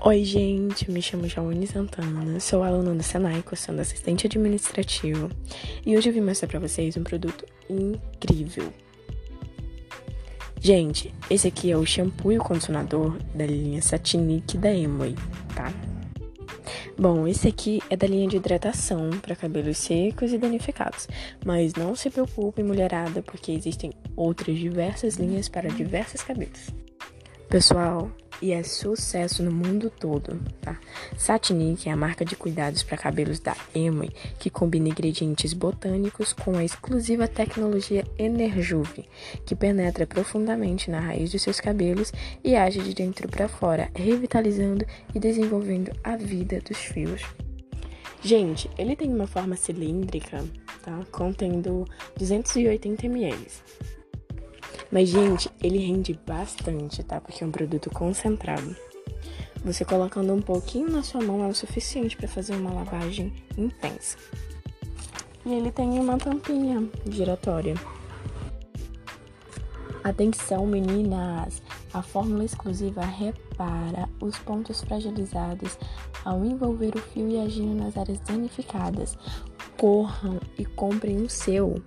Oi, gente, me chamo Jaune Santana, sou aluna do Senai, cursando assistente administrativo, e hoje eu vim mostrar para vocês um produto incrível. Gente, esse aqui é o shampoo e o condicionador da linha Satinic da Emoi, tá? Bom, esse aqui é da linha de hidratação para cabelos secos e danificados, mas não se preocupe, mulherada, porque existem outras diversas linhas para diversos cabelos. Pessoal, e é sucesso no mundo todo, tá? Satinic é a marca de cuidados para cabelos da Emoi, que combina ingredientes botânicos com a exclusiva tecnologia Enerjuve, que penetra profundamente na raiz de seus cabelos e age de dentro para fora, revitalizando e desenvolvendo a vida dos fios. Gente, ele tem uma forma cilíndrica, tá? Contendo 280 ml. Mas, gente, ele rende bastante, tá? Porque é um produto concentrado. Você colocando um pouquinho na sua mão é o suficiente para fazer uma lavagem intensa. E ele tem uma tampinha giratória. Atenção, meninas! A fórmula exclusiva repara os pontos fragilizados ao envolver o fio e agindo nas áreas danificadas. Corram e comprem o seu!